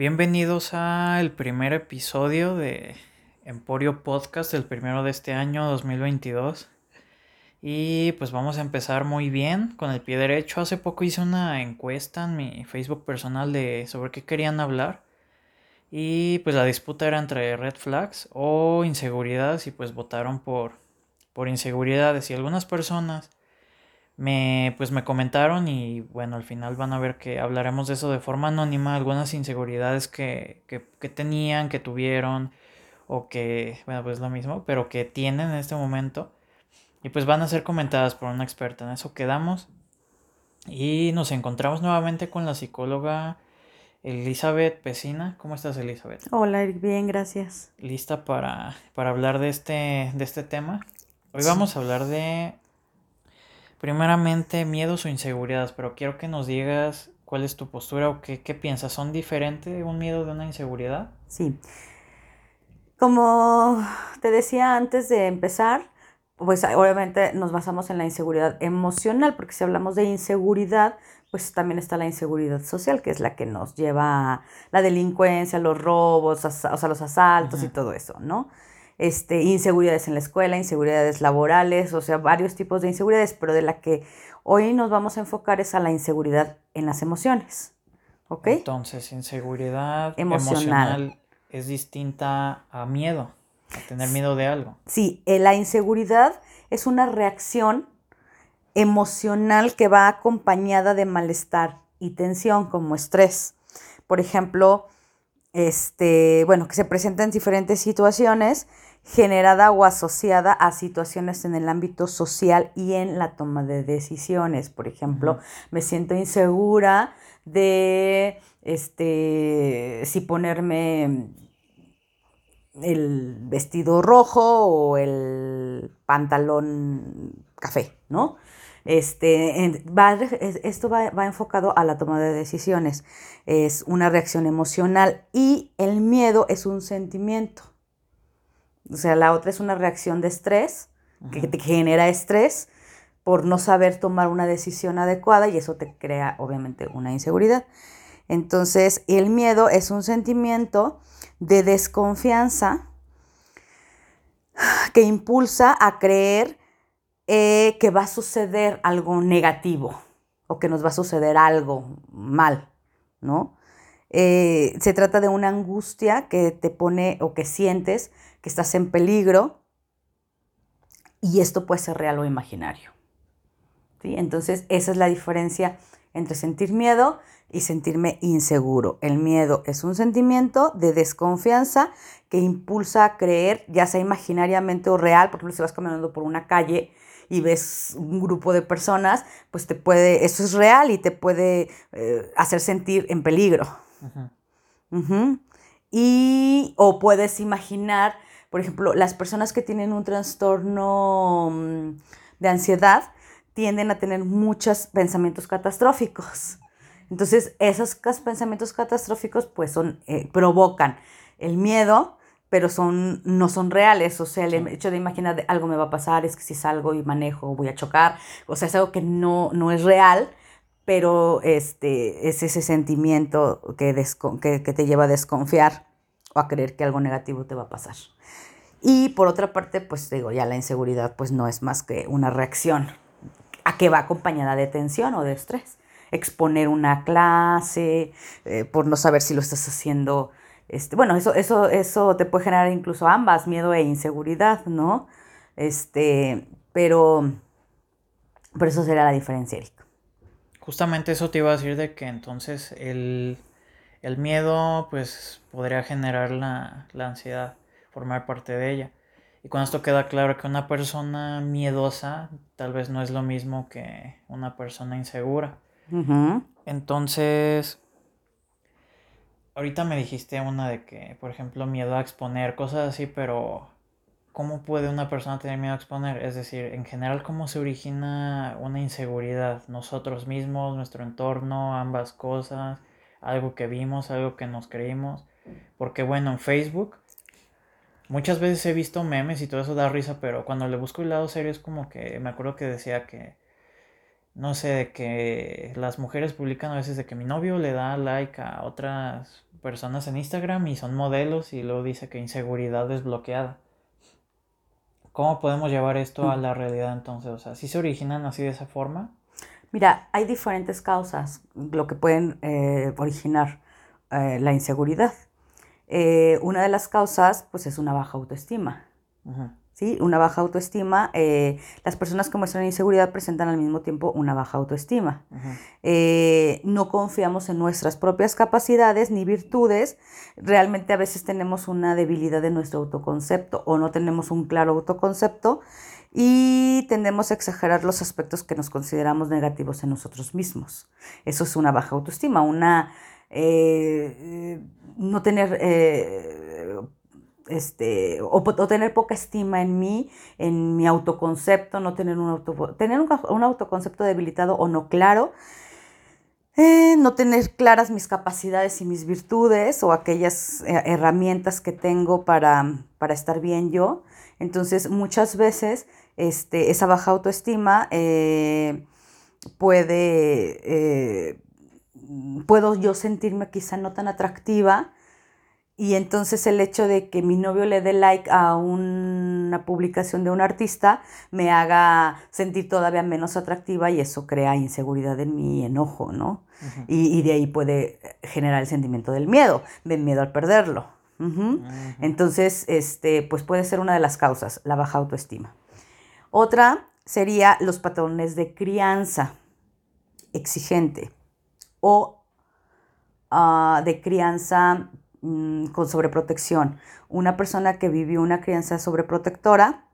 Bienvenidos al primer episodio de Emporio Podcast, el primero de este año 2022. Y pues vamos a empezar muy bien con el pie derecho. Hace poco hice una encuesta en mi Facebook personal de sobre qué querían hablar. Y pues la disputa era entre red flags o inseguridades y pues votaron por, por inseguridades. Y algunas personas me, pues me comentaron y bueno, al final van a ver que hablaremos de eso de forma anónima, algunas inseguridades que, que, que tenían, que tuvieron o que, bueno, pues lo mismo, pero que tienen en este momento y pues van a ser comentadas por una experta, en eso quedamos y nos encontramos nuevamente con la psicóloga Elizabeth Pesina. ¿Cómo estás, Elizabeth? Hola, bien, gracias. ¿Lista para, para hablar de este, de este tema? Hoy vamos a hablar de Primeramente, miedos o inseguridades, pero quiero que nos digas cuál es tu postura o qué, piensas. ¿Son diferentes un miedo de una inseguridad? Sí. Como te decía antes de empezar, pues obviamente nos basamos en la inseguridad emocional, porque si hablamos de inseguridad, pues también está la inseguridad social, que es la que nos lleva a la delincuencia, los robos, o sea, los asaltos y todo eso, ¿no? Este, inseguridades en la escuela, inseguridades laborales, o sea, varios tipos de inseguridades, pero de la que hoy nos vamos a enfocar es a la inseguridad en las emociones. ¿Ok? Entonces, inseguridad emocional, es distinta a miedo, a tener miedo de algo. Sí, eh, la inseguridad es una reacción emocional que va acompañada de malestar y tensión como estrés. Por ejemplo, este, bueno, que se presenta en diferentes situaciones generada o asociada a situaciones en el ámbito social y en la toma de decisiones. Por ejemplo, me siento insegura de este si ponerme el vestido rojo o el pantalón café, ¿no? Este, esto va, va, enfocado a la toma de decisiones. Es una reacción emocional y el miedo es un sentimiento. O sea, la otra es una reacción de estrés, que te genera estrés por no saber tomar una decisión adecuada y eso te crea obviamente una inseguridad. Entonces, el miedo es un sentimiento de desconfianza que impulsa a creer eh, que va a suceder algo negativo o que nos va a suceder algo mal, ¿no? Eh, se trata de una angustia que te pone o que sientes que estás en peligro y esto puede ser real o imaginario. ¿sí? Entonces, esa es la diferencia entre sentir miedo y sentirme inseguro. El miedo es un sentimiento de desconfianza que impulsa a creer, ya sea imaginariamente o real, por ejemplo, si vas caminando por una calle y ves un grupo de personas, pues te puede, eso es real y te puede eh, hacer sentir en peligro. Y, o puedes imaginar por ejemplo, las personas que tienen un trastorno mm, de ansiedad tienden a tener muchos pensamientos catastróficos. Entonces, esos pensamientos catastróficos pues son, eh, provocan el miedo, pero son, no son reales. O sea, el hecho de imaginar algo me va a pasar, es que si salgo y manejo voy a chocar. O sea, es algo que no, no es real, pero este, es ese sentimiento que, que, que te lleva a desconfiar o a creer que algo negativo te va a pasar. Y por otra parte, pues digo, ya la inseguridad pues no es más que una reacción a que va acompañada de tensión o de estrés. Exponer una clase, eh, por no saber si lo estás haciendo. Este, bueno, eso, eso, eso te puede generar incluso ambas, miedo e inseguridad, ¿no? Este, pero, por eso será la diferencia, Eric. Justamente eso te iba a decir de que entonces el, miedo, pues, podría generar la, la ansiedad formar parte de ella. Y con esto queda claro que una persona miedosa tal vez no es lo mismo que una persona insegura. Entonces, ahorita me dijiste una de que, por ejemplo, miedo a exponer, cosas así, pero ¿cómo puede una persona tener miedo a exponer? Es decir, en general, ¿cómo se origina una inseguridad? Nosotros mismos, nuestro entorno, ambas cosas, algo que vimos, algo que nos creímos. Porque bueno, en Facebook Muchas veces he visto memes y todo eso da risa, pero cuando le busco el lado serio es como que me acuerdo que decía que, no sé, de que las mujeres publican a veces de que mi novio le da like a otras personas en Instagram y son modelos y luego dice que inseguridad desbloqueada. ¿Cómo podemos llevar esto a la realidad entonces? O sea, ¿sí se originan así de esa forma? Mira, hay diferentes causas lo que pueden eh, originar eh, la inseguridad. Eh, una de las causas, pues, es una baja autoestima. ¿Sí? Una baja autoestima. las personas que muestran inseguridad presentan al mismo tiempo una baja autoestima. no confiamos en nuestras propias capacidades ni virtudes. Realmente a veces tenemos una debilidad de nuestro autoconcepto o no tenemos un claro autoconcepto y tendemos a exagerar los aspectos que nos consideramos negativos en nosotros mismos. Eso es una baja autoestima, una eh, no tener eh, este, o, tener poca estima en mí, en mi autoconcepto, no tener un, auto, tener un, autoconcepto debilitado o no claro, eh, no tener claras mis capacidades y mis virtudes o aquellas herramientas que tengo para, para estar bien yo. Entonces, muchas veces este, esa baja autoestima eh, puede, eh, puedo yo sentirme quizá no tan atractiva y entonces el hecho de que mi novio le dé like a una publicación de un artista me haga sentir todavía menos atractiva y eso crea inseguridad en mí, enojo, ¿no? y, de ahí puede generar el sentimiento del miedo, del miedo al perderlo. Entonces, este, pues puede ser una de las causas, la baja autoestima. Otra sería los patrones de crianza exigente o ah, de crianza mm, con sobreprotección. Una persona que vivió una crianza sobreprotectora,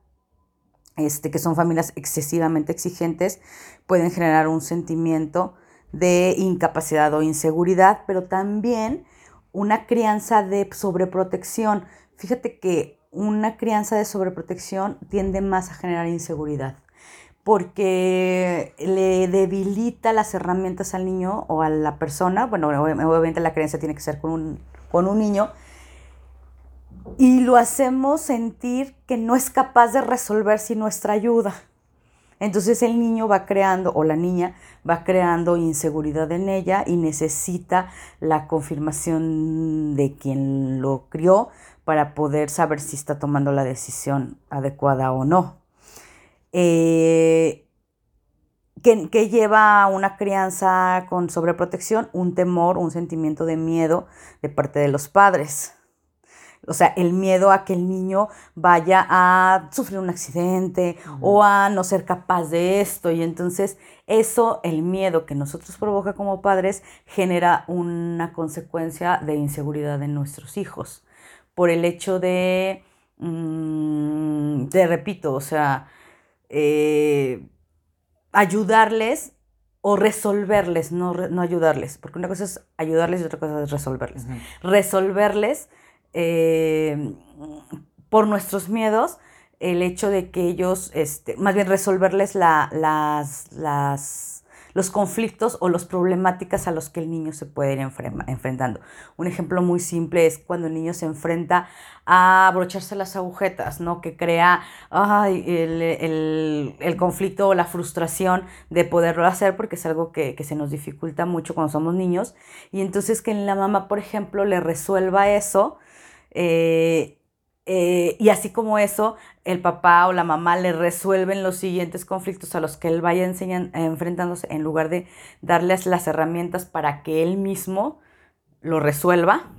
este, que son familias excesivamente exigentes, pueden generar un sentimiento de incapacidad o inseguridad, pero también una crianza de sobreprotección. Fíjate que una crianza de sobreprotección tiende más a generar inseguridad porque le debilita las herramientas al niño o a la persona. Bueno, obviamente la crianza tiene que ser con un, con un niño. Y lo hacemos sentir que no es capaz de resolver sin nuestra ayuda. Entonces el niño va creando, o la niña va creando inseguridad en ella y necesita la confirmación de quien lo crió para poder saber si está tomando la decisión adecuada o no. Eh, que, lleva a una crianza con sobreprotección, un temor, un sentimiento de miedo de parte de los padres. O sea, el miedo a que el niño vaya a sufrir un accidente o a no ser capaz de esto. Y entonces eso, el miedo que nosotros provoca como padres, genera una consecuencia de inseguridad en nuestros hijos por el hecho de, mm, te repito, o sea, eh, ayudarles o resolverles, no, no, ayudarles, porque una cosa es ayudarles y otra cosa es resolverles. Resolverles eh, por nuestros miedos, el hecho de que ellos, este, más bien resolverles la, las, las los conflictos o las problemáticas a los que el niño se puede ir enfrentando. Un ejemplo muy simple es cuando el niño se enfrenta a abrocharse las agujetas, ¿no? Que crea el, conflicto o la frustración de poderlo hacer porque es algo que, se nos dificulta mucho cuando somos niños. Y entonces que la mamá, por ejemplo, le resuelva eso. Eh, eh, y así como eso, el papá o la mamá le resuelven los siguientes conflictos a los que él vaya enseñan, enfrentándose en lugar de darles las herramientas para que él mismo lo resuelva.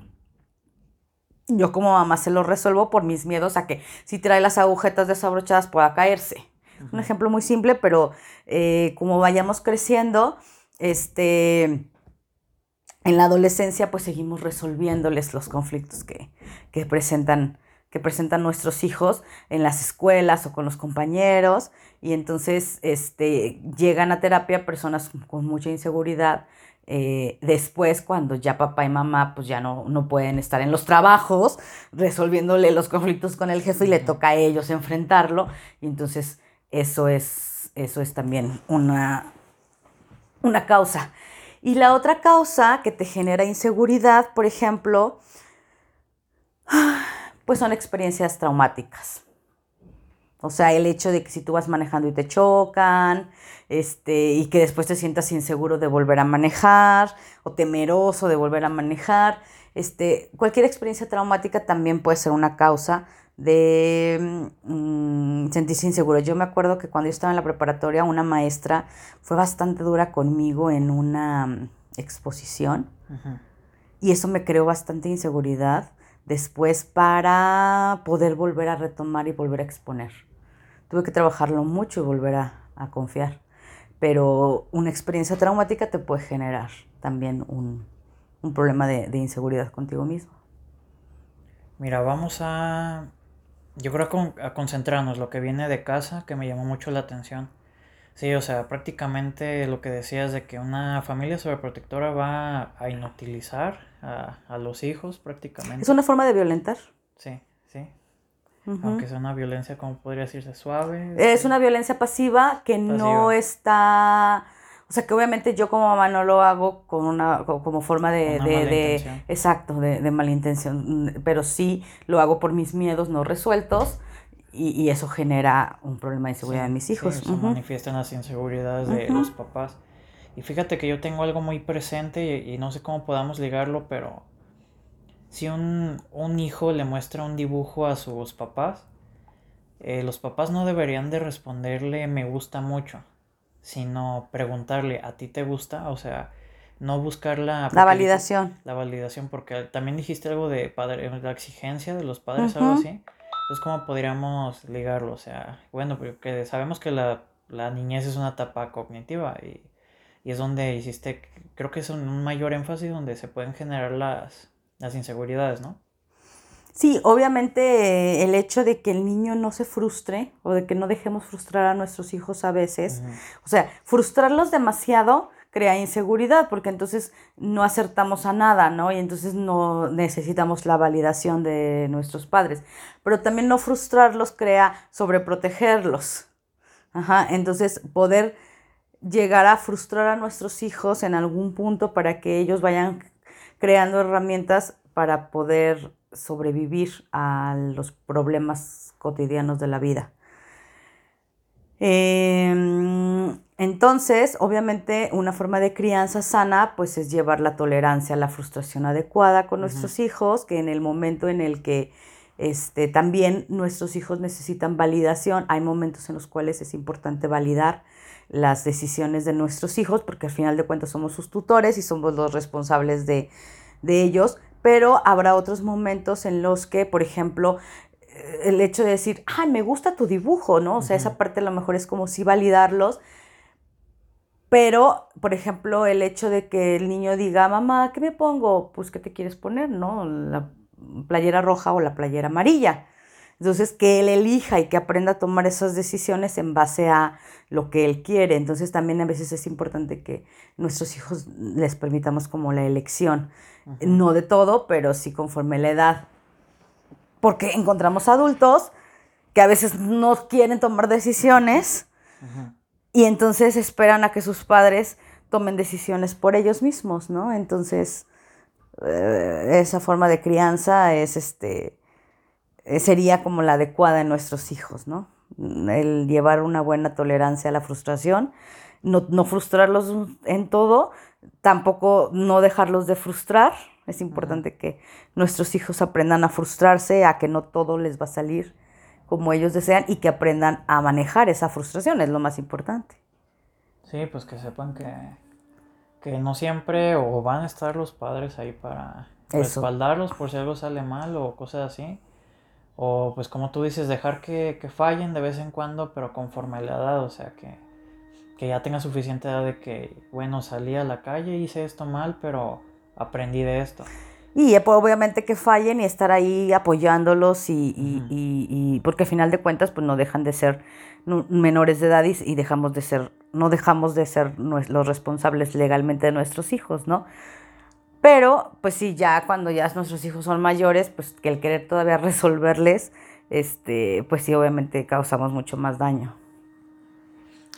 Yo como mamá se lo resuelvo por mis miedos a que si trae las agujetas desabrochadas pueda caerse. Un ejemplo muy simple, pero eh, como vayamos creciendo, este, en la adolescencia pues seguimos resolviéndoles los conflictos que, que presentan que presentan nuestros hijos en las escuelas o con los compañeros y entonces este, llegan a terapia personas con mucha inseguridad. Eh, después, cuando ya papá y mamá pues ya no, no pueden estar en los trabajos resolviéndole los conflictos con el jefe y le toca a ellos enfrentarlo. Y entonces eso es, eso es también una, una causa. Y la otra causa que te genera inseguridad, por ejemplo, pues son experiencias traumáticas. O sea, el hecho de que si tú vas manejando y te chocan, este, y que después te sientas inseguro de volver a manejar o temeroso de volver a manejar, este, cualquier experiencia traumática también puede ser una causa de mm, sentirse inseguro. Yo me acuerdo que cuando yo estaba en la preparatoria, una maestra fue bastante dura conmigo en una mm, exposición y eso me creó bastante inseguridad después para poder volver a retomar y volver a exponer. Tuve que trabajarlo mucho y volver a, confiar. Pero una experiencia traumática te puede generar también un, problema de, de, inseguridad contigo mismo. Mira, vamos a, yo creo a concentrarnos lo que viene de casa, que me llamó mucho la atención. Sí, o sea, prácticamente lo que decías de que una familia sobreprotectora va a inutilizar a, a los hijos prácticamente. Es una forma de violentar. Sí, sí. Aunque sea una violencia, como podría decirse, suave. Es una violencia pasiva que no está... O sea, que obviamente yo como mamá no lo hago con una, como forma de, de, de exacto, de, de malintención, pero sí lo hago por mis miedos no resueltos y, eso genera un problema de inseguridad de mis hijos. se manifiestan las inseguridades de los papás. Y fíjate que yo tengo algo muy presente y, no sé cómo podamos ligarlo, pero si un, hijo le muestra un dibujo a sus papás, eh, los papás no deberían de responderle me gusta mucho, sino preguntarle ¿a ti te gusta? O sea, no buscar la... La validación. la validación, porque también dijiste algo de padre, la exigencia de los padres, algo así. Entonces, ¿cómo podríamos ligarlo? O sea, bueno, porque sabemos que la, niñez es una etapa cognitiva y, es donde hiciste, creo que es un mayor énfasis donde se pueden generar las, las inseguridades, ¿no? Sí, obviamente el hecho de que el niño no se frustre o de que no dejemos frustrar a nuestros hijos a veces, o sea, frustrarlos demasiado crea inseguridad porque entonces no acertamos a nada, ¿no? Y entonces no necesitamos la validación de nuestros padres. Pero también no frustrarlos crea sobreprotegerlos. Ajá, entonces poder llegar a frustrar a nuestros hijos en algún punto para que ellos vayan creando herramientas para poder sobrevivir a los problemas cotidianos de la vida. Em, entonces, obviamente, una forma de crianza sana, pues es llevar la tolerancia a la frustración adecuada con nuestros hijos, que en el momento en el que este, también nuestros hijos necesitan validación, hay momentos en los cuales es importante validar las decisiones de nuestros hijos, porque al final de cuentas somos sus tutores y somos los responsables de, de ellos, pero habrá otros momentos en los que, por ejemplo, el hecho de decir, ay, me gusta tu dibujo, ¿no? O sea, esa parte a lo mejor es como si validarlos, pero, por ejemplo, el hecho de que el niño diga, mamá, ¿qué me pongo? Pues, ¿qué te quieres poner? ¿No? La playera roja o la playera amarilla. Entonces, que él elija y que aprenda a tomar esas decisiones en base a lo que él quiere. Entonces, también a veces es importante que nuestros hijos les permitamos como la elección. No de todo, pero sí conforme la edad. Porque encontramos adultos que a veces no quieren tomar decisiones y entonces esperan a que sus padres tomen decisiones por ellos mismos, ¿no? Entonces, eh, esa forma de crianza es este eh, sería como la adecuada en nuestros hijos, ¿no? El llevar una buena tolerancia a la frustración, no, no frustrarlos en todo, tampoco no dejarlos de frustrar. Es importante que nuestros hijos aprendan a frustrarse, a que no todo les va a salir como ellos desean y que aprendan a manejar esa frustración, es lo más importante. Sí, pues que sepan que, que no siempre o van a estar los padres ahí para respaldarlos por si algo sale mal o cosas así. O pues como tú dices, dejar que, que fallen de vez en cuando, pero conforme la edad, o sea, que, que ya tenga suficiente edad de que, bueno, salí a la calle, hice esto mal, pero aprendí de esto. Y obviamente que fallen y estar ahí apoyándolos y, y, y, porque al final de cuentas pues no dejan de ser menores de edad y, dejamos de ser, no dejamos de ser los responsables legalmente de nuestros hijos, ¿no? Pero pues sí, ya cuando ya nuestros hijos son mayores, pues que el querer todavía resolverles, este, pues sí, obviamente causamos mucho más daño.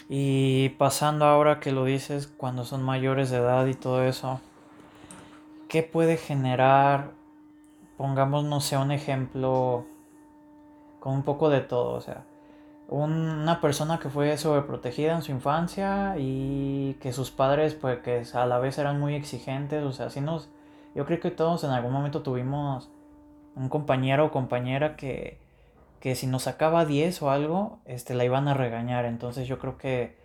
Y pasando ahora que lo dices, cuando son mayores de edad y todo eso, ¿qué puede generar? Pongamos, no sé, un ejemplo con un poco de todo, o sea, una persona que fue sobreprotegida en su infancia y que sus padres pues que a la vez eran muy exigentes, o sea, así nos yo creo que todos en algún momento tuvimos un compañero o compañera que que si nos sacaba 10 o algo, este la iban a regañar, entonces yo creo que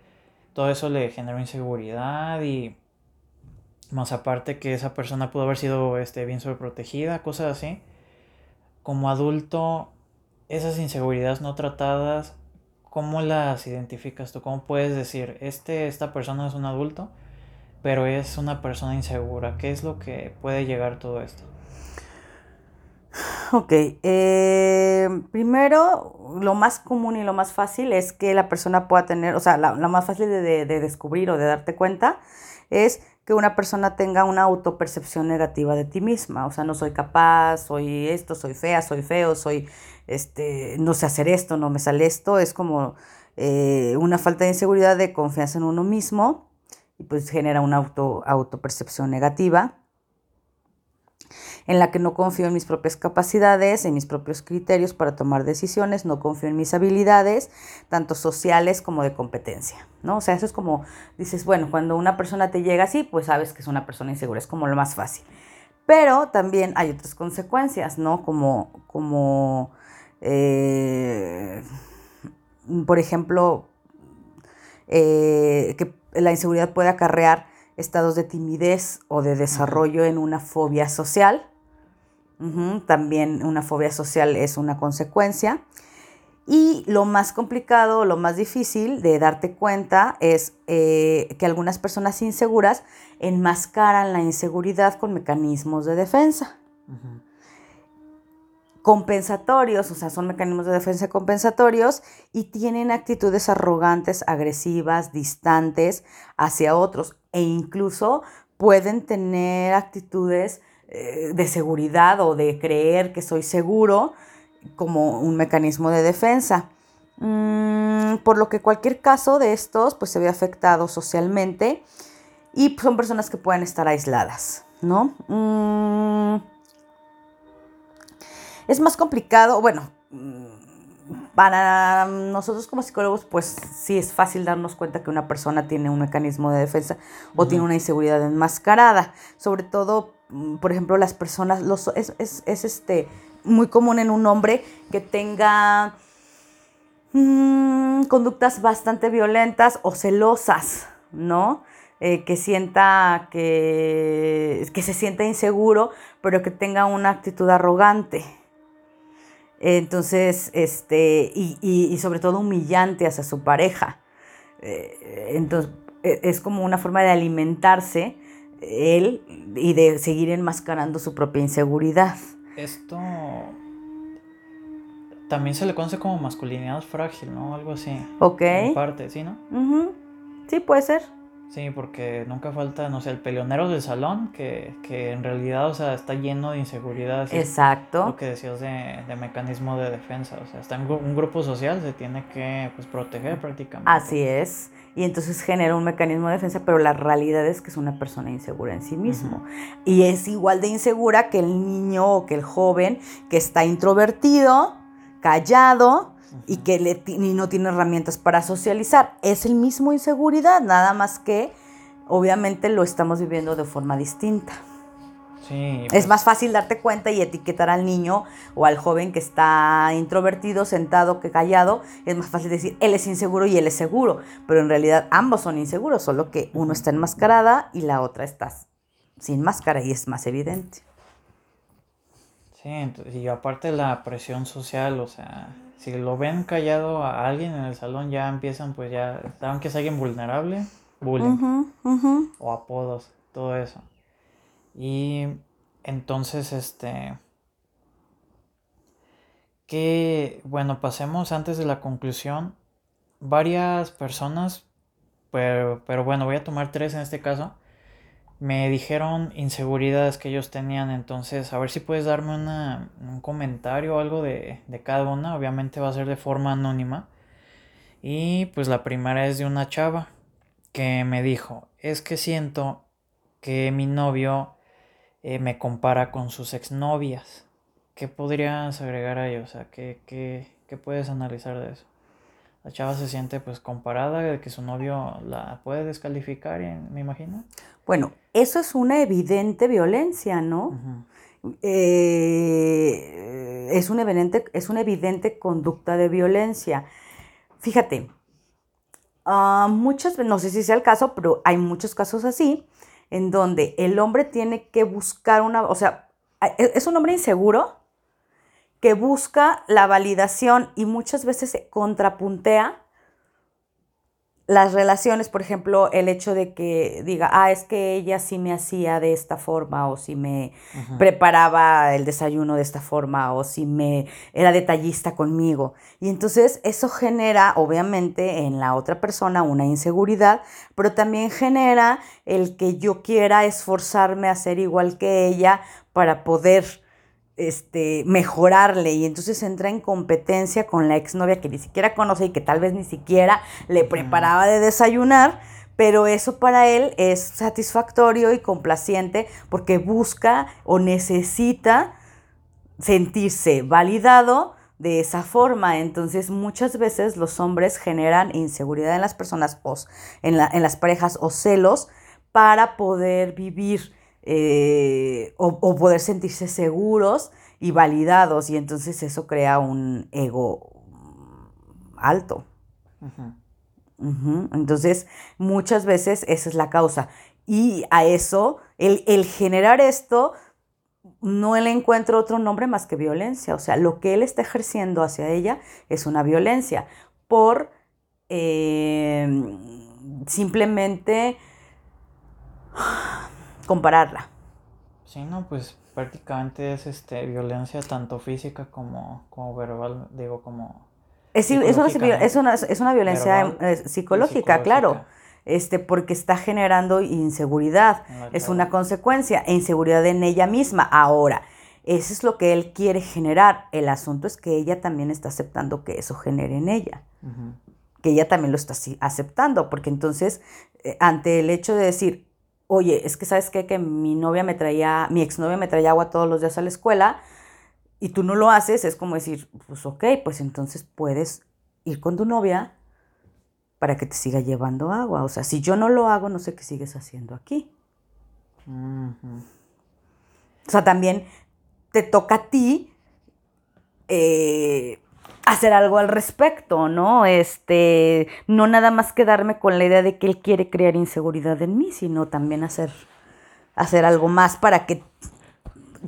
todo eso le generó inseguridad y más aparte que esa persona pudo haber sido este bien sobreprotegida, cosas así. Como adulto esas inseguridades no tratadas ¿cómo las identificas tú? ¿Cómo puedes decir, este, esta persona es un adulto, pero es una persona insegura? ¿Qué es lo que puede llegar todo esto? Ok, eh, primero, lo más común y lo más fácil es que la persona pueda tener, o sea, la, más fácil de, de, descubrir o de darte cuenta es que una persona tenga una autopercepción negativa de ti misma, o sea, no soy capaz, soy esto, soy fea, soy feo, soy este, no sé hacer esto, no me sale esto, es como eh, una falta de inseguridad, de confianza en uno mismo y pues genera una auto, autopercepción negativa en la que no confío en mis propias capacidades, en mis propios criterios para tomar decisiones, no confío en mis habilidades, tanto sociales como de competencia, ¿no? O sea, eso es como, dices, bueno, cuando una persona te llega así, pues sabes que es una persona insegura, es como lo más fácil. Pero también hay otras consecuencias, ¿no? Como, como eh, por ejemplo, eh, que la inseguridad puede acarrear estados de timidez o de desarrollo en una fobia social. También una fobia social es una consecuencia. Y lo más complicado, lo más difícil de darte cuenta es eh, que algunas personas inseguras enmascaran la inseguridad con mecanismos de defensa compensatorios, o sea, son mecanismos de defensa compensatorios y tienen actitudes arrogantes, agresivas, distantes hacia otros e incluso pueden tener actitudes eh, de seguridad o de creer que soy seguro como un mecanismo de defensa. Mm, por lo que cualquier caso de estos pues se ve afectado socialmente y son personas que pueden estar aisladas, ¿no? Mm, es más complicado, bueno, para nosotros como psicólogos, pues sí es fácil darnos cuenta que una persona tiene un mecanismo de defensa o tiene una inseguridad enmascarada. Sobre todo, mm, por ejemplo, las personas, los, es, este, muy común en un hombre que tenga mm, conductas bastante violentas o celosas, ¿no? Eh, que sienta que, que se sienta inseguro, pero que tenga una actitud arrogante. Entonces, este, y, sobre todo humillante hacia su pareja. Eh, entonces, e, es como una forma de alimentarse él y de seguir enmascarando su propia inseguridad. Esto también se le conoce como masculinidad frágil, ¿no? Algo así. Ok. En parte, ¿sí, no? Sí, puede ser. Sí, porque nunca falta, no sé, el peleonero del salón, que, en realidad, o sea, está lleno de inseguridad. Exacto. Lo que decías de, mecanismo de defensa, o sea, está en un grupo social, se tiene que, pues, proteger prácticamente. Así es. Y entonces genera un mecanismo de defensa, pero la realidad es que es una persona insegura en sí mismo. Y es igual de insegura que el niño o que el joven que está introvertido, callado, y que le, no tiene herramientas para socializar. Es el mismo inseguridad, nada más que obviamente lo estamos viviendo de forma distinta. Sí, Es pues más fácil darte cuenta y etiquetar al niño o al joven que está introvertido, sentado, que callado. Es más fácil decir, él es inseguro y él es seguro. Pero en realidad ambos son inseguros, solo que uno está enmascarada y la otra está sin máscara y es más evidente. Sí, y aparte la presión social, o sea, si lo ven callado a alguien en el salón, ya empiezan, pues ya, saben que es alguien vulnerable, bullying. O apodos, todo eso. Y entonces, este. Que, bueno, pasemos antes de la conclusión. Varias personas, pero, pero bueno, voy a tomar tres en este caso me dijeron inseguridades que ellos tenían, entonces a ver si puedes darme una, un comentario o algo de, de, cada una, obviamente va a ser de forma anónima. Y pues la primera es de una chava que me dijo, es que siento que mi novio eh, me compara con sus exnovias. ¿Qué podrías agregar a ello? O sea, ¿qué, qué, qué puedes analizar de eso? La chava se siente pues comparada, de que su novio la puede descalificar, me imagino. Bueno, eso es una evidente violencia, ¿no? Eh, es, una evidente, es una evidente conducta de violencia. Fíjate, uh, muchas, no sé si sea el caso, pero hay muchos casos así, en donde el hombre tiene que buscar una, o sea, e, es un hombre inseguro que busca la validación y muchas veces se contrapuntea las relaciones, por ejemplo, el hecho de que diga, ah, es que ella sí me hacía de esta forma, o si me preparaba el desayuno de esta forma, o si me era detallista conmigo. Y entonces eso genera, obviamente, en la otra persona una inseguridad, pero también genera el que yo quiera esforzarme a ser igual que ella para poder este, mejorarle y entonces entra en competencia con la exnovia que ni siquiera conoce y que tal vez ni siquiera le preparaba de desayunar, pero eso para él es satisfactorio y complaciente porque busca o necesita sentirse validado de esa forma. Entonces muchas veces los hombres generan inseguridad en las personas o en, en las parejas o celos para poder vivir eh, o, poder sentirse seguros y validados y entonces eso crea un ego alto. Entonces, muchas veces esa es la causa. Y a eso, el, el, generar esto, no le encuentro otro nombre más que violencia. O sea, lo que él está ejerciendo hacia ella es una violencia por eh, simplemente compararla. Sí, no, pues prácticamente es este violencia tanto física como, como verbal, digo, como... Es, es, una, es, una, es una violencia eh, psicológica, claro, este, porque está generando inseguridad, es una consecuencia, e inseguridad en ella misma. Ahora, eso es lo que él quiere generar. El asunto es que ella también está aceptando que eso genere en ella. Que ella también lo está aceptando, porque entonces, eh, ante el hecho de decir, oye, es que sabes qué, que mi novia me traía, mi exnovia me traía agua todos los días a la escuela y tú no lo haces, es como decir, pues ok, pues entonces puedes ir con tu novia para que te siga llevando agua. O sea, si yo no lo hago, no sé qué sigues haciendo aquí. O sea, también te toca a ti eh, hacer algo al respecto, ¿no? Este, no nada más quedarme con la idea de que él quiere crear inseguridad en mí, sino también hacer, hacer algo más para que,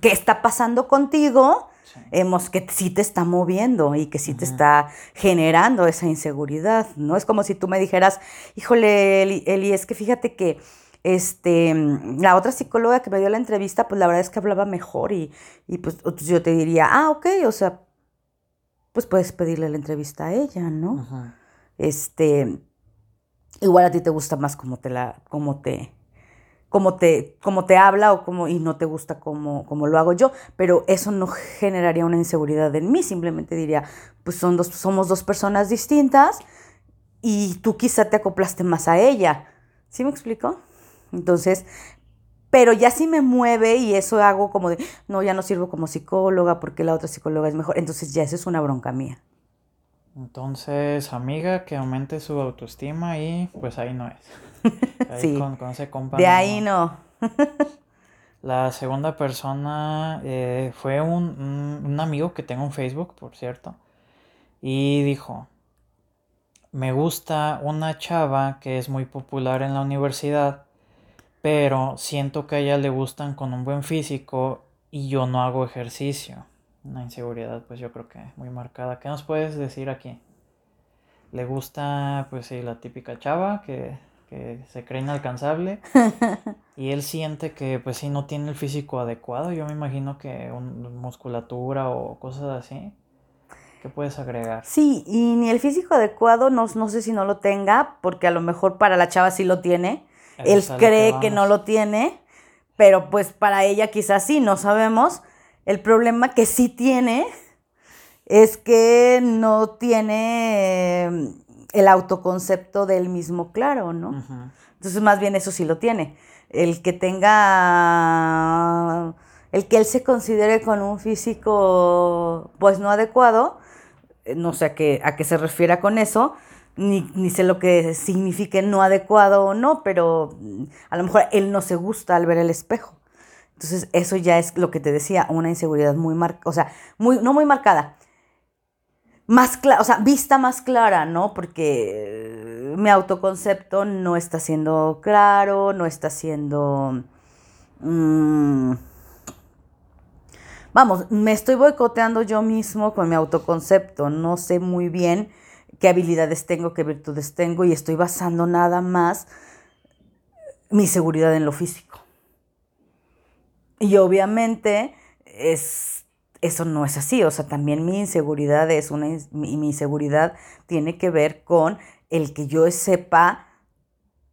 ¿qué está pasando contigo? Hemos, que sí te está moviendo y que sí te está generando esa inseguridad, ¿no? Es como si tú me dijeras, híjole, Eli, es que fíjate que este, la otra psicóloga que me dio la entrevista, pues la verdad es que hablaba mejor y, y pues yo te diría, ah, ok, o sea, pues puedes pedirle la entrevista a ella, ¿no? Este, igual a ti te gusta más como te la, como te, como te, como te habla o como, y no te gusta como, como lo hago yo, pero eso no generaría una inseguridad en mí, simplemente diría, pues son dos, somos dos personas distintas y tú quizá te acoplaste más a ella. ¿Sí me explico? Entonces, pero ya sí me mueve y eso hago como de, no, ya no sirvo como psicóloga porque la otra psicóloga es mejor. Entonces ya eso es una bronca mía. Entonces, amiga, que aumente su autoestima y pues ahí no es. sí. Con, ese compa de ahí no. la segunda persona eh, fue un, un amigo que tengo en Facebook, por cierto. Y dijo, me gusta una chava que es muy popular en la universidad pero siento que a ella le gustan con un buen físico y yo no hago ejercicio. Una inseguridad, pues yo creo que muy marcada. ¿Qué nos puedes decir aquí? Le gusta, pues sí, la típica chava que, se cree inalcanzable y él siente que, pues sí, no tiene el físico adecuado. Yo me imagino que un, musculatura o cosas así. ¿Qué puedes agregar? Sí, y ni el físico adecuado, no, no sé si no lo tenga, porque a lo mejor para la chava sí lo tiene él cree que, no lo tiene, pero pues para ella quizás sí, no sabemos. El problema que sí tiene es que no tiene em, el autoconcepto del mismo claro, ¿no? Entonces más bien eso sí lo tiene. El que tenga, el que él se considere con un físico pues no adecuado, no sé a qué, a qué se refiera con eso, ni, ni sé lo que signifique no adecuado o no, pero mm, a lo mejor él no se gusta al ver el espejo. Entonces, eso ya es lo que te decía, una inseguridad muy marcada, o sea, muy, no muy marcada, más clara, o sea, vista más clara, ¿no? Porque mi autoconcepto no está siendo claro, no está siendo... mm, vamos, me estoy boicoteando yo mismo con mi autoconcepto, no sé muy bien qué habilidades tengo, qué virtudes tengo y estoy basando nada más mi seguridad en lo físico. Y obviamente es, eso no es así, o sea, también mi inseguridad es una, mi, mi inseguridad tiene que ver con el que yo sepa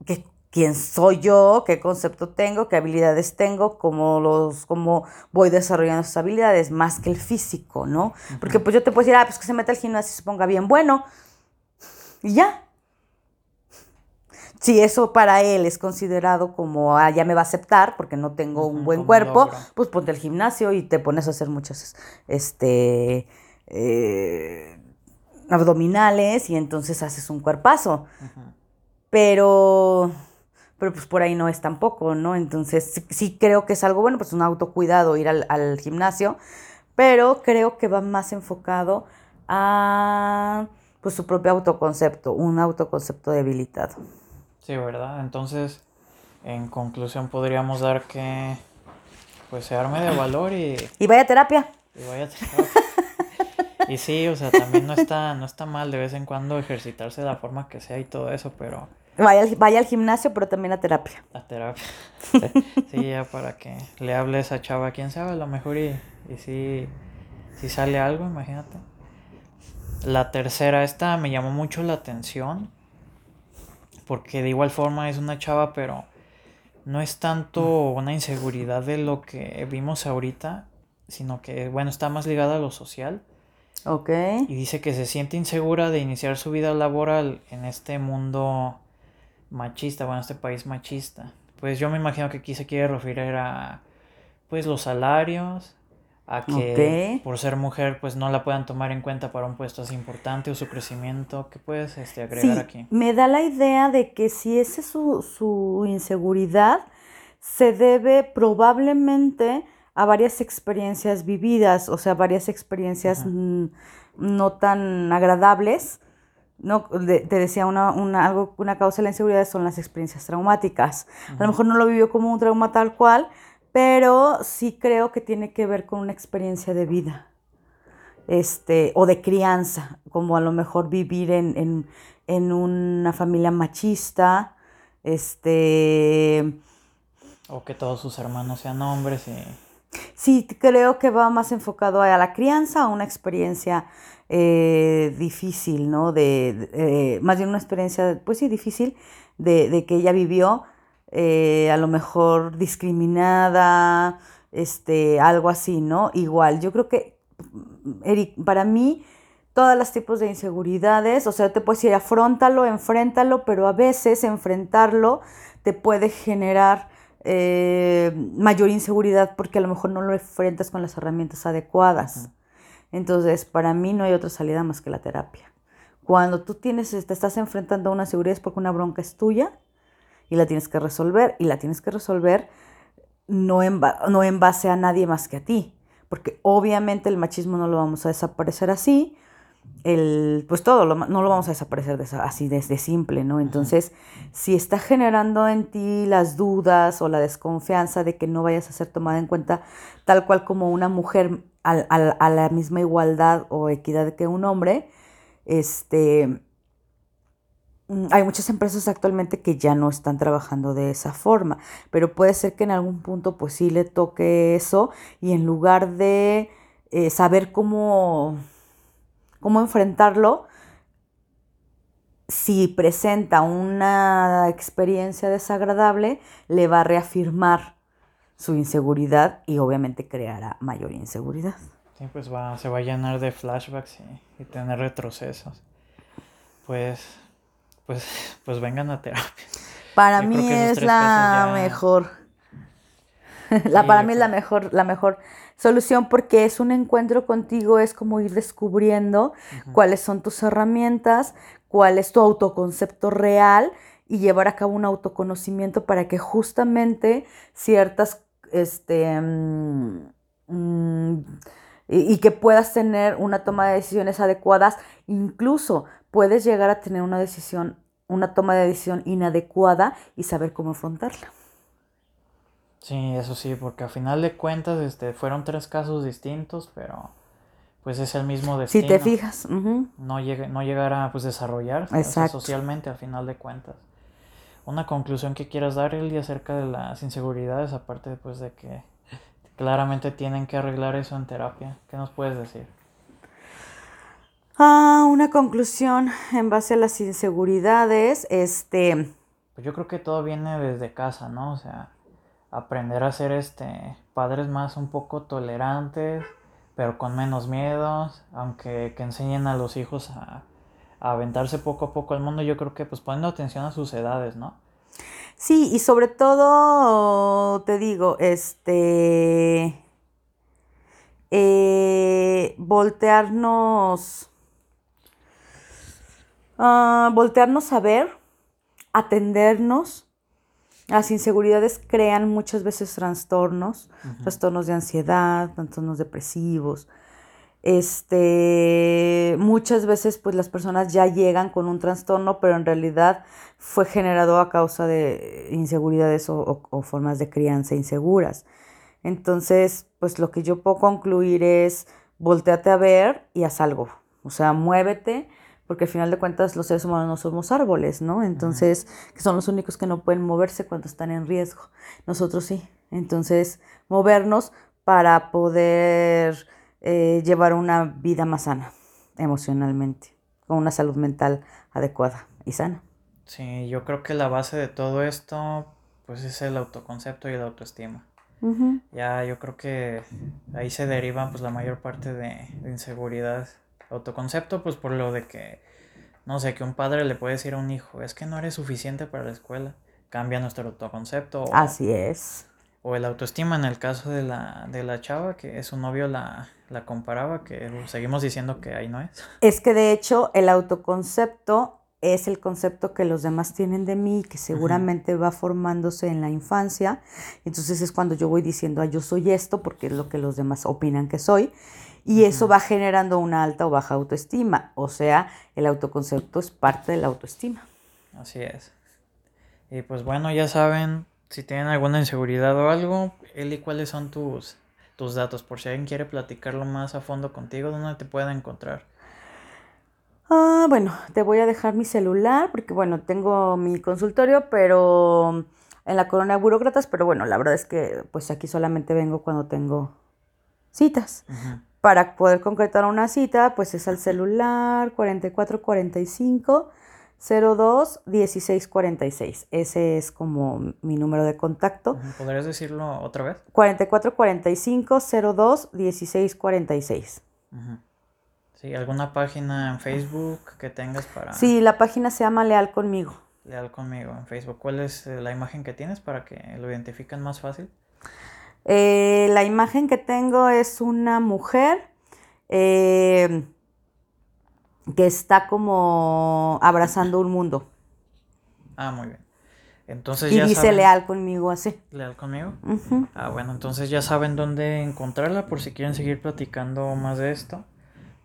que, quién soy yo, qué concepto tengo, qué habilidades tengo, cómo, los, cómo voy desarrollando esas habilidades, más que el físico, ¿no? Porque pues yo te puedo decir, ah, pues que se meta al gimnasio y se ponga bien bueno, y ya. Si eso para él es considerado como, ah, ya me va a aceptar porque no tengo un buen cuerpo, pues ponte al gimnasio y te pones a hacer muchas, este, eh, abdominales y entonces haces un cuerpazo. Pero, pero pues por ahí no es tampoco, ¿no? Entonces sí, creo que es algo bueno, pues un autocuidado ir al, al gimnasio, pero creo que va más enfocado a pues su propio autoconcepto, un autoconcepto debilitado. Sí, ¿verdad? Entonces, en conclusión podríamos dar que pues se arme de valor y, Y vaya a terapia. y vaya a terapia. Y sí, o sea, también no está, no está mal de vez en cuando ejercitarse de la forma que sea y todo eso, pero Vaya al, vaya al gimnasio, pero también a terapia. la terapia. Sí, ya para que le hable a esa chava, quién sabe, a lo mejor y, y sí, sí sale algo, imagínate. La tercera, esta me llamó mucho la atención, porque de igual forma es una chava, pero no es tanto una inseguridad de lo que vimos ahorita, sino que, bueno, está más ligada a lo social. Ok. Y dice que se siente insegura de iniciar su vida laboral en este mundo machista, bueno, este país machista. Pues yo me imagino que aquí se quiere referir a pues los salarios, a que por ser mujer pues no la puedan tomar en cuenta para un puesto así importante o su crecimiento. ¿Qué puedes este, agregar Sí, aquí? me da la idea de que si esa es su, su inseguridad, se debe probablemente a varias experiencias vividas, o sea, varias experiencias no tan agradables. No, de- te decía, una, una, algo, una causa de la inseguridad son las experiencias traumáticas. A lo mejor no lo vivió como un trauma tal cual, pero sí creo que tiene que ver con una experiencia de vida este, o de crianza, como a lo mejor vivir en, en, en una familia machista, este, O que todos sus hermanos sean hombres y... sí, creo que va más enfocado a la crianza, a una experiencia eh, difícil, ¿no? De, eh, más bien una experiencia, pues sí, difícil, de, de que ella vivió, eh, a lo mejor discriminada, este, algo así, ¿no? Igual, yo creo que, Eric, para mí, todos los tipos de inseguridades, o sea, te puedes decir, afrontalo, enfréntalo, pero a veces enfrentarlo te puede generar eh, mayor inseguridad porque a lo mejor no lo enfrentas con las herramientas adecuadas. Entonces, para mí no hay otra salida más que la terapia. Cuando tú tienes, te estás enfrentando a una seguridad es porque una bronca es tuya y la tienes que resolver y la tienes que resolver no en, ba- no en base a nadie más que a ti, porque obviamente el machismo no lo vamos a desaparecer así, el, pues todo lo no lo vamos a desaparecer de esa- así desde simple, ¿no? Entonces, si está generando en ti las dudas o la desconfianza de que no vayas a ser tomada en cuenta tal cual como una mujer al- a la misma igualdad o equidad que un hombre, este, mm, hay muchas empresas actualmente que ya no están trabajando de esa forma, pero puede ser que en algún punto pues sí le toque eso y en lugar de eh, saber cómo, cómo enfrentarlo, si presenta una experiencia desagradable, le va a reafirmar su inseguridad y obviamente creará mayor inseguridad. Sí, pues va, se va a llenar de flashbacks y, y tener retrocesos. Pues, pues, pues vengan a terapia. Para Yo mí es la ya- mejor. la, Sí, para mí es la mejor, la mejor solución porque es un encuentro contigo, es como ir descubriendo cuáles son tus herramientas, cuál es tu autoconcepto real y llevar a cabo un autoconocimiento para que justamente ciertas, este, mm, mm, y, y que puedas tener una toma de decisiones adecuadas, incluso puedes llegar a tener una decisión, una toma de decisión inadecuada y saber cómo afrontarla. Sí, eso sí, porque a final de cuentas, este, fueron tres casos distintos, pero pues es el mismo Si destino. te fijas, No llega, no llegar a pues desarrollarse, o sea, Exacto. socialmente a final de cuentas. Una conclusión que quieras dar, Eli, acerca de las inseguridades, aparte pues de que claramente tienen que arreglar eso en terapia. ¿Qué nos puedes decir? Ah, una conclusión en base a las inseguridades, este, Pues yo creo que todo viene desde casa, ¿no? O sea, aprender a ser este padres más un poco tolerantes, pero con menos miedos, aunque que enseñen a los hijos a, a aventarse poco a poco al mundo, yo creo que pues poniendo atención a sus edades, ¿no? sí, y sobre todo, te digo, este, eh, voltearnos, ah, voltearnos a ver, atendernos. Las inseguridades crean muchas veces trastornos, trastornos de ansiedad, trastornos depresivos. Este, muchas veces pues las personas ya llegan con un trastorno, pero en realidad fue generado a causa de inseguridades o, o- o formas de crianza inseguras. Entonces, pues lo que yo puedo concluir es volteate a ver y haz algo. O sea, muévete, porque al final de cuentas los seres humanos no somos árboles, ¿no? Entonces, que son los únicos que no pueden moverse cuando están en riesgo. Nosotros sí. Entonces, movernos para poder eh, llevar una vida más sana emocionalmente, con una salud mental adecuada y sana. Sí, yo creo que la base de todo esto, pues es el autoconcepto y la autoestima. Ya, yo creo que ahí se derivan pues la mayor parte de, de inseguridades. Autoconcepto, pues por lo de que, no sé, que un padre le puede decir a un hijo, es que no eres suficiente para la escuela. Cambia nuestro autoconcepto. O, Así es. O el autoestima en el caso de la, de la chava, que su novio la, la comparaba, que seguimos diciendo que ahí no es. Es que de hecho el autoconcepto es el concepto que los demás tienen de mí, que seguramente va formándose en la infancia. Entonces es cuando yo voy diciendo, ah, yo soy esto, porque es lo que los demás opinan que soy. Y eso va generando una alta o baja autoestima. O sea, el autoconcepto es parte de la autoestima. Así es. Y pues bueno, ya saben, si tienen alguna inseguridad o algo, Eli, ¿cuáles son tus, tus datos? Por si alguien quiere platicarlo más a fondo contigo, ¿dónde te pueden encontrar? Ah, bueno, te voy a dejar mi celular porque, bueno, tengo mi consultorio, pero en la colonia de burócratas, pero bueno, la verdad es que pues aquí solamente vengo cuando tengo citas. Para poder concretar una cita, pues es al celular 4445 02 1646. Ese es como mi número de contacto. ¿Podrías decirlo otra vez? 4445 02 1646. Ujú. Sí, ¿alguna página en Facebook que tengas para Sí, la página se llama Leal conmigo. leal conmigo en Facebook? ¿Cuál es eh, la imagen que tienes para que lo identifiquen más fácil? Eh, la imagen que tengo es una mujer eh, que está como abrazando un mundo. Ah, muy bien. Entonces Y ya dice saben, leal conmigo así. leal conmigo. Ah, bueno, entonces ya saben dónde encontrarla por si quieren seguir platicando más de esto.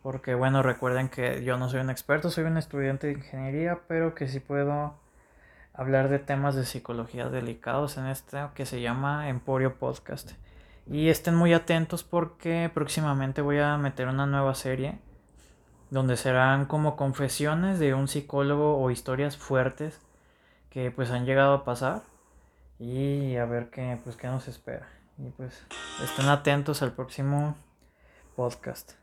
Porque bueno, recuerden que yo no soy un experto, soy un estudiante de ingeniería, pero que sí puedo hablar de temas de psicología delicados en este que se llama Emporio Podcast. Y estén muy atentos porque próximamente voy a meter una nueva serie donde serán como confesiones de un psicólogo o historias fuertes que pues han llegado a pasar y a ver qué pues qué nos espera. Y pues estén atentos al próximo podcast.